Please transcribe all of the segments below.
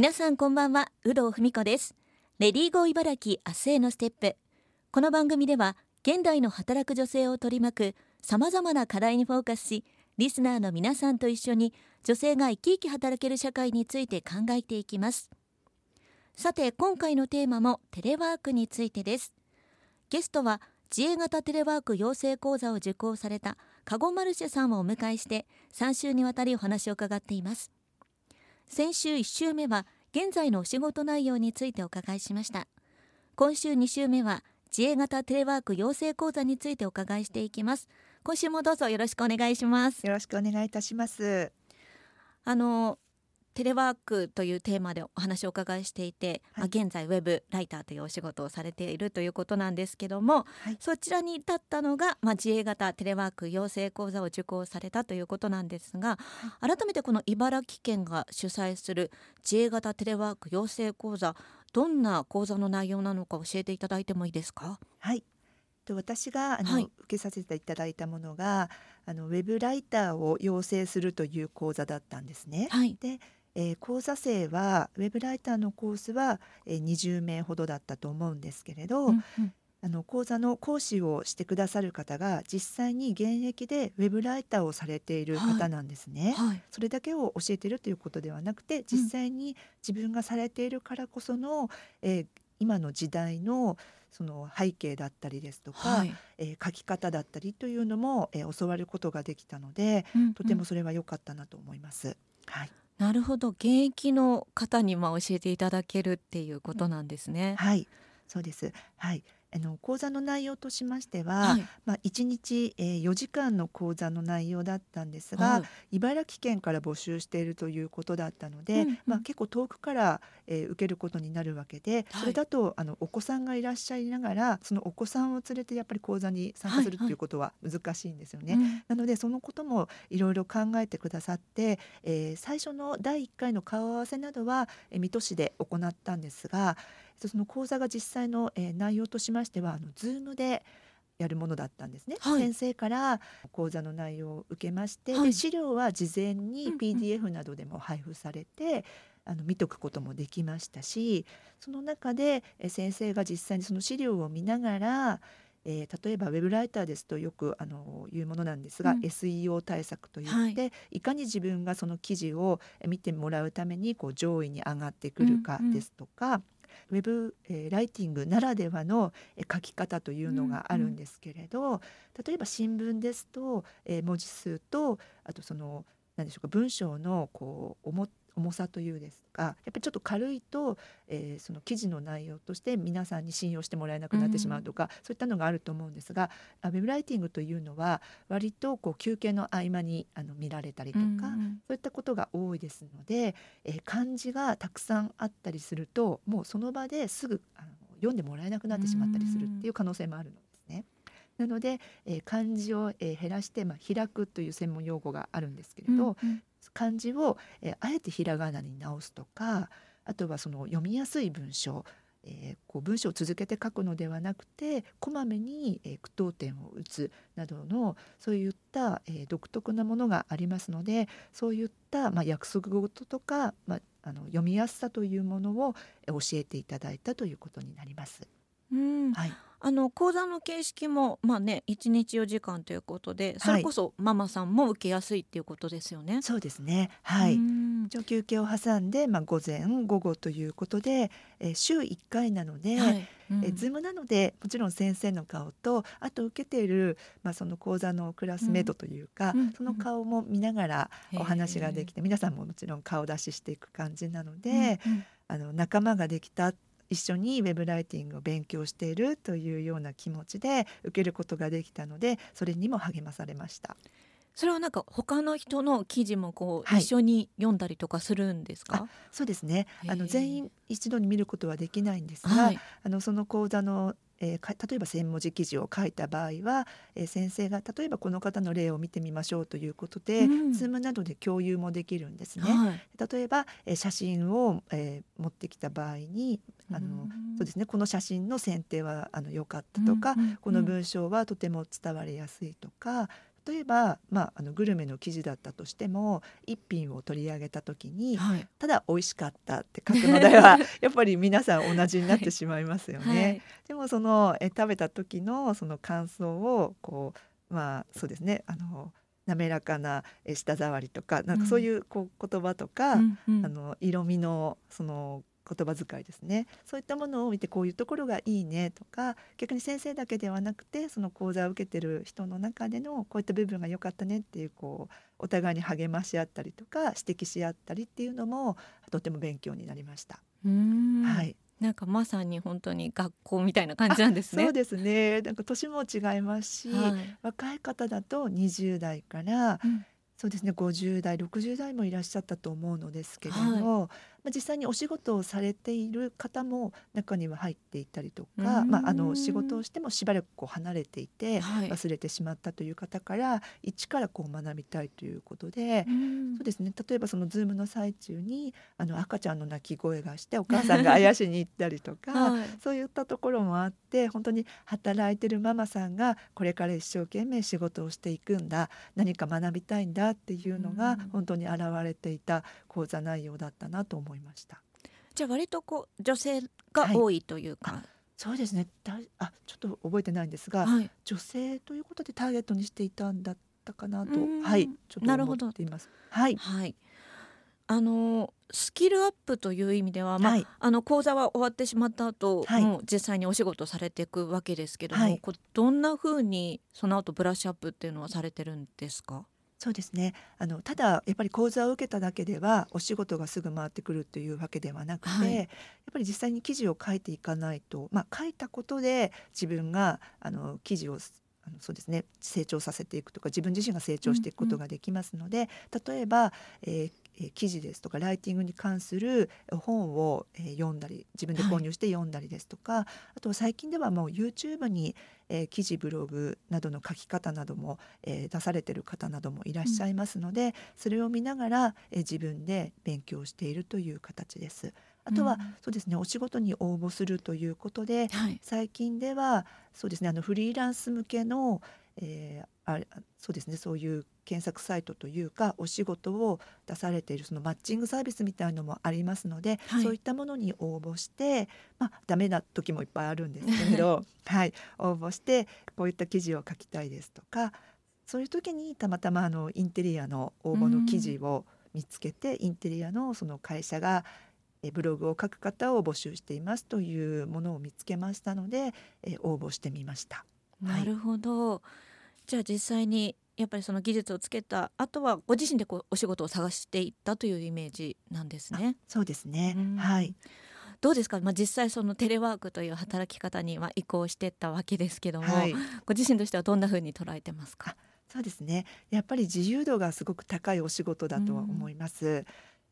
皆さんこんばんは有働文子です。レディーゴー茨城明日へのステップ。この番組では現代の働く女性を取り巻くさまざまな課題にフォーカスしリスナーの皆さんと一緒に女性が生き生き働ける社会について考えていきます。さて今回のテーマもテレワークについてです。ゲストは自営型テレワーク養成講座を受講されたカゴマルシェさんをお迎えして3週にわたりお話を伺っています。先週1週目は現在のお仕事内容についてお伺いしました。今週2週目は自営型テレワーク養成講座についてお伺いしていきます。今週もどうぞよろしくお願いします。よろしくお願いいたします。あのテレワークというテーマでお話をお伺いしていて、はい、まあ、現在ウェブライターというお仕事をされているということなんですけども、はい、そちらに至ったのが、まあ、自営型テレワーク養成講座を受講されたということなんですが、はい、改めてこの茨城県が主催する自営型テレワーク養成講座どんな講座の内容なのか教えていただいてもいいですか？はい。私があの、はい、受けさせていただいたものがあのウェブライターを養成するという講座だったんですね。はい、でえー、講座生はウェブライターのコースは、えー、20名ほどだったと思うんですけれど、うんうん、あの講座の講師をしてくださる方が実際に現役でウェブライターをされている方なんですね。はい。はい、それだけを教えているということではなくて実際に自分がされているからこその、えー、今の時代のその背景だったりですとか、はい、えー、書き方だったりというのも、えー、教わることができたので、うんうん、とてもそれは良かったなと思います。はいなるほど。現役の方にまあ教えていただけるっていうことなんですね。はい。そうです。はい。あの講座の内容としましては、はい、まあ、1日、えー、4時間の講座の内容だったんですが、はい、茨城県から募集しているということだったので、うんうん、まあ、結構遠くから、えー、受けることになるわけで、それだとあのお子さんがいらっしゃいながらそのお子さんを連れてやっぱり講座に参加するっていうことは難しいんですよね。はいはい、なのでそのこともいろいろ考えてくださって、えー、最初の第1回の顔合わせなどは、えー、水戸市で行ったんですが、その講座が実際の、えー、内容としましてはあの Zoom でやるものだったんですね、はい、先生から講座の内容を受けまして、はい、で資料は事前に PDF などでも配布されて、うんうん、あの見とくこともできましたしその中で先生が実際にその資料を見ながらえー、例えばウェブライターですとよくあの言うものなんですが、うん、SEO 対策といって、はい、いかに自分がその記事を見てもらうためにこう上位に上がってくるかですとか、うんうんウェブ、えー、ライティングならではの、えー、書き方というのがあるんですけれど、うんうん、例えば新聞ですと、えー、文字数とあとその何でしょうか文章のこう重重さというですかやっぱりちょっと軽いと、えー、その記事の内容として皆さんに信用してもらえなくなってしまうとか、うん、そういったのがあると思うんですがウェブライティングというのは割とこう休憩の合間にあの見られたりとか、うん、そういったことが多いですので、えー、漢字がたくさんあったりするともうその場ですぐあの読んでもらえなくなってしまったりするっていう可能性もあるのですね。なので、えー、漢字を、えー、減らして、まあ、開くという専門用語があるんですけれど、うんうん、漢字を、えー、あえてひらがなに直すとかあとはその読みやすい文章えー、こう文章を続けて書くのではなくてこまめに、えー、句読点を打つなどのそういった、えー、独特なものがありますのでそういった、まあ、約束事とか、まあ、あの読みやすさというものを教えていただいたということになります。うんはいあの講座の形式もまあね1日4時間ということでそれこそママさんも受けやすいっていうことですよね。はい、そうですね。はい。休憩を挟んで、まあ、午前午後ということで、えー、週1回なので、はい。うん、え Zoom なのでもちろん先生の顔とあと受けている、まあ、その講座のクラスメートというか、うん、その顔も見ながらお話ができて、皆さんももちろん顔出ししていく感じなので、うん。うん、あの仲間ができた一緒にウェブライティングを勉強しているというような気持ちで受けることができたのでそれにも励まされました。それはなんか他の人の記事もこう、一緒に読んだりとかするんですか？そうですね。あの全員一度に見ることはできないんですが、はい、あのその講座のえー、例えば1,000文字記事を書いた場合は、えー、先生が例えばこの方の例を見てみましょうということで、うん、Zoom などで共有もできるんですね。はい、例えば、えー、写真を、えー、持ってきた場合にあの、うん、そうですねこの写真の選定はあの良かったとか、うんうんうん、この文章はとても伝わりやすいとか例えば、まあ、あのグルメの記事だったとしても一品を取り上げた時に、はい、ただ美味しかったって書くのでは やっぱり皆さん同じになってしまいますよね。はい。はい、でもそのえ食べた時のその感想をこうまあそうですねあの滑らかな舌触りとかなんかそういうこう言葉とか、うんうん、あの色味のその言葉遣いですねそういったものを見てこういうところがいいねとか逆に先生だけではなくてその講座を受けてる人の中でのこういった部分が良かったねっていうこうお互いに励まし合ったりとか指摘し合ったりっていうのもとても勉強になりました。はいなんかまさに本当に学校みたいな感じなんですね。そうですね。なんか年も違いますし、はい、若い方だと20代から、うん、そうですね50代60代もいらっしゃったと思うのですけれども、はいまあ、実際にお仕事をされている方も中には入っていたりとか、まあ、あの仕事をしてもしばらくこう離れていて忘れてしまったという方から、一からこう学びたいということでそうですね。例えばそのズームの最中にあの赤ちゃんの泣き声がしてお母さんがあやしに行ったりとか、はい、そういったところもあって本当に働いてるママさんがこれから一生懸命仕事をしていくんだ何か学びたいんだっていうのが本当に現れていた講座内容だったなと思いました。じゃあ割とこう女性が多いというか、はい、そうですね。あちょっと覚えてないんですが、はい、女性ということでターゲットにしていたんだったかなと。はい。ちょっと思っています。はい、はい、あのスキルアップという意味では、まあ、はい、あの講座は終わってしまった後、はい、もう実際にお仕事されていくわけですけども、はい、こどんなふうにその後ブラッシュアップっていうのはされてるんですか？そうですね。あのただやっぱり講座を受けただけではお仕事がすぐ回ってくるというわけではなくて、はい、やっぱり実際に記事を書いていかないと、まあ、書いたことで自分があの記事をあのそうですね成長させていくとか自分自身が成長していくことができますので、うんうん、例えば、えー、記事ですとかライティングに関する本を読んだり自分で購入して読んだりですとか、はい、あと最近ではもう YouTube に、えー、記事ブログなどの書き方なども、えー、出されてる方などもいらっしゃいますので、うん、それを見ながら、えー、自分で勉強しているという形です。あとは、うん、そうですねお仕事に応募するということで、はい、最近ではそうですねあのフリーランス向けの、えー、あそうですねそういう検索サイトというかお仕事を出されているそのマッチングサービスみたいのもありますので、はい、そういったものに応募してまあダメな時もいっぱいあるんですけれど、はい、応募してこういった記事を書きたいですとかそういう時にたまたまあのインテリアの応募の記事を見つけて、インテリアのその会社がブログを書く方を募集していますというものを見つけましたので、え応募してみました。なるほど、はいじゃあ実際にやっぱりその技術をつけたあとはご自身でこうお仕事を探していったというイメージなんですね。そうですね。はい。どうですか、まあ、実際そのテレワークという働き方には移行していったわけですけども、はい、ご自身としてはどんなふうに捉えてますか？そうですねやっぱり自由度がすごく高いお仕事だとは思います。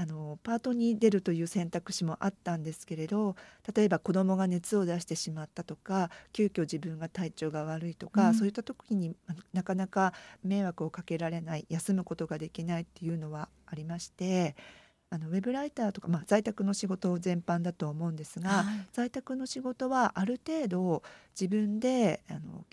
あのパートに出るという選択肢もあったんですけれど例えば子どもが熱を出してしまったとか急遽自分が体調が悪いとか、うん、そういった時になかなか迷惑をかけられない休むことができないっていうのはありまして。あのウェブライターとか、まあ、在宅の仕事全般だと思うんですが、はい、在宅の仕事はある程度自分であの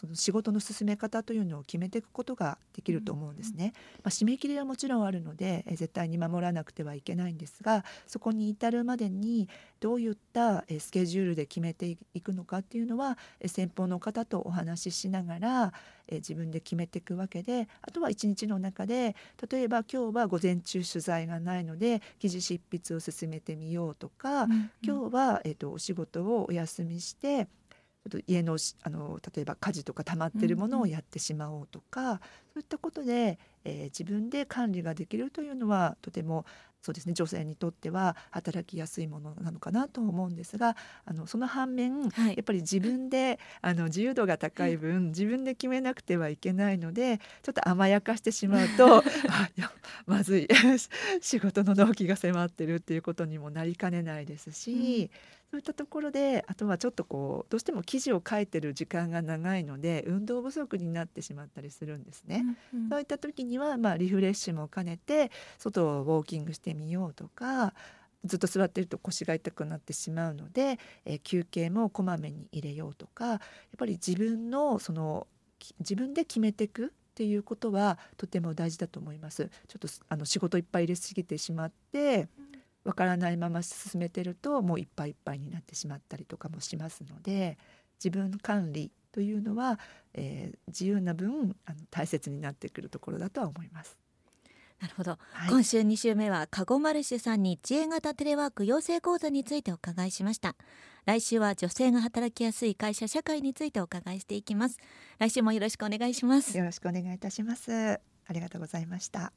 その仕事の進め方というのを決めていくことができると思うんですね。まあ、締め切りはもちろんあるので、え絶対に守らなくてはいけないんですがそこに至るまでにどういったスケジュールで決めていくのかっていうのは先方の方とお話ししながら自分で決めていくわけであとは一日の中で例えば今日は午前中取材がないので記事執筆を進めてみようとか、うんうん、今日は、えーとお仕事をお休みしてちょっと家のあの例えば家事とか溜まってるものをやってしまおうとか、うんうん、そういったことで、えー、自分で管理ができるというのはとてもそうですね女性にとっては働きやすいものなのかなと思うんですがあのその反面、はい、やっぱり自分であの自由度が高い分自分で決めなくてはいけないのでちょっと甘やかしてしまうと あいやまずい。仕事の納期が迫ってるっていうことにもなりかねないですし。うんそういったところであとはちょっとこうどうしても記事を書いてる時間が長いので運動不足になってしまったりするんですね。うんうん、そういった時には、まあ、リフレッシュも兼ねて外をウォーキングしてみようとかずっと座ってると腰が痛くなってしまうので、えー、休憩もこまめに入れようとかやっぱり自分のその自分で決めていくっていうことはとても大事だと思います。ちょっとあの仕事いっぱい入れすぎてしまってわからないまま進めてるともういっぱいいっぱいになってしまったりとかもしますので自分管理というのは、えー、自由な分あの大切になってくるところだとは思います。なるほど、はい、今週2週目はカゴマルシュさんに知恵型テレワーク養成講座についてお伺いしました。来週は女性が働きやすい会社社会についてお伺いしていきます。来週もよろしくお願いします。よろしくお願いいたします。ありがとうございました